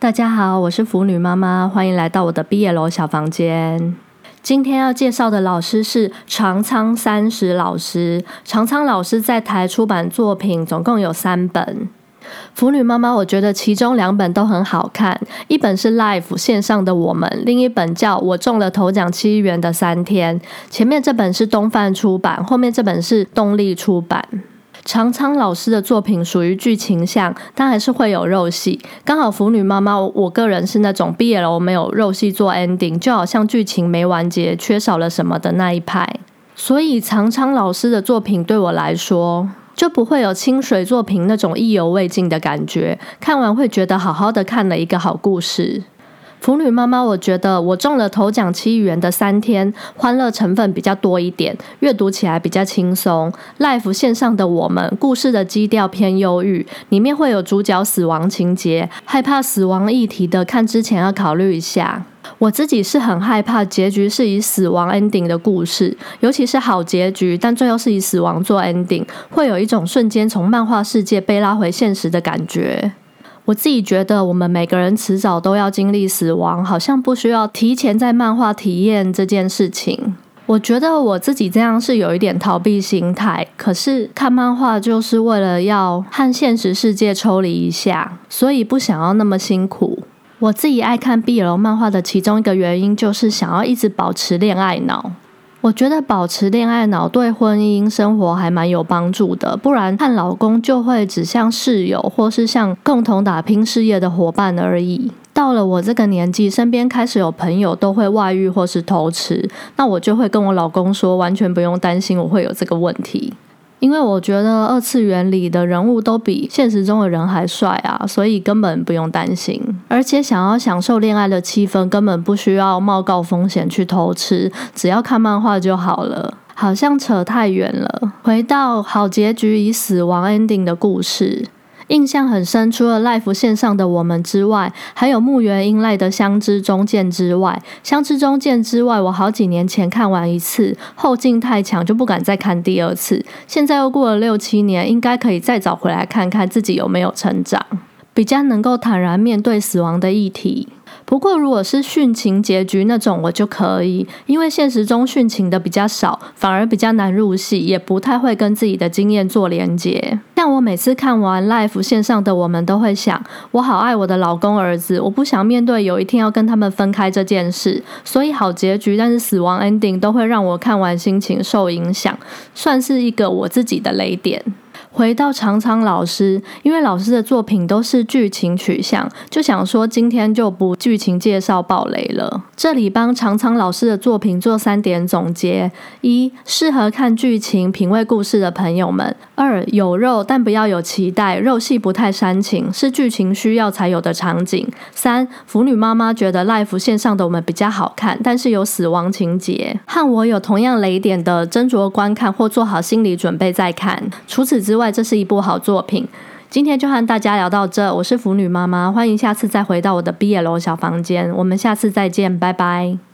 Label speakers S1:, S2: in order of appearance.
S1: 大家好，我是腐女妈妈，欢迎来到我的毕业楼小房间。今天要介绍的老师是长仓三十老师。长仓老师在台出版作品总共有三本。腐女妈妈，我觉得其中两本都很好看，一本是 Life 线上的我们，另一本叫我中了头奖七元的三天。前面这本是东贩出版，后面这本是动力出版。长仓老师的作品属于剧情向，但还是会有肉戏。刚好腐女妈妈，我个人是那种毕业了没有肉戏做 ending，就好像剧情没完结，缺少了什么的那一派。所以长仓老师的作品对我来说，就不会有清水作品那种意犹未尽的感觉。看完会觉得好好的看了一个好故事。腐女妈妈，我觉得我中了头奖七元的三天，欢乐成分比较多一点，阅读起来比较轻松。Life 线上的我们，故事的基调偏忧郁，里面会有主角死亡情节，害怕死亡议题的，看之前要考虑一下。我自己是很害怕结局是以死亡 ending 的故事，尤其是好结局，但最后是以死亡做 ending，会有一种瞬间从漫画世界被拉回现实的感觉。我自己觉得，我们每个人迟早都要经历死亡，好像不需要提前在漫画体验这件事情。我觉得我自己这样是有一点逃避心态，可是看漫画就是为了要和现实世界抽离一下，所以不想要那么辛苦。我自己爱看 BL 漫画的其中一个原因，就是想要一直保持恋爱脑。我觉得保持恋爱脑对婚姻生活还蛮有帮助的，不然看老公就会只像室友，或是像共同打拼事业的伙伴而已。到了我这个年纪，身边开始有朋友都会外遇或是偷吃，那我就会跟我老公说，完全不用担心我会有这个问题。因为我觉得二次元里的人物都比现实中的人还帅啊，所以根本不用担心。而且想要享受恋爱的气氛，根本不需要冒高风险去偷吃，只要看漫画就好了。好像扯太远了，回到好结局以死亡 ending 的故事。印象很深，除了 Life 线上的我们之外，还有木原英赖的《相知中见》之外，《相知中见》之外，我好几年前看完一次，后劲太强，就不敢再看第二次。现在又过了六七年，应该可以再找回来看看自己有没有成长，比较能够坦然面对死亡的议题。不过，如果是殉情结局那种，我就可以，因为现实中殉情的比较少，反而比较难入戏，也不太会跟自己的经验做连接。像我每次看完 Life 线上的，我们都会想，我好爱我的老公儿子，我不想面对有一天要跟他们分开这件事。所以好结局，但是死亡 ending 都会让我看完心情受影响，算是一个我自己的雷点。回到长仓老师，因为老师的作品都是剧情取向，就想说今天就不剧情介绍暴雷了。这里帮长仓老师的作品做三点总结：一、适合看剧情、品味故事的朋友们；二、有肉但不要有期待，肉戏不太煽情，是剧情需要才有的场景；三、腐女妈妈觉得 Life 线上的我们比较好看，但是有死亡情节，和我有同样雷点的斟酌观看或做好心理准备再看。除此之外。这是一部好作品。今天就和大家聊到这，我是腐女妈妈，欢迎下次再回到我的 BL 小房间，我们下次再见，拜拜。